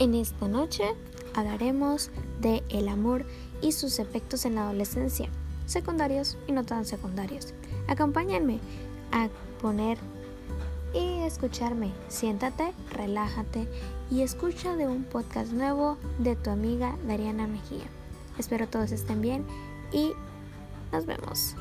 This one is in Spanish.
En esta noche hablaremos de el amor y sus efectos en la adolescencia, secundarios y no tan secundarios. Acompáñenme a poner y escucharme. Siéntate, relájate y escucha de un podcast nuevo de tu amiga Dariana Mejía. Espero todos estén bien y nos vemos.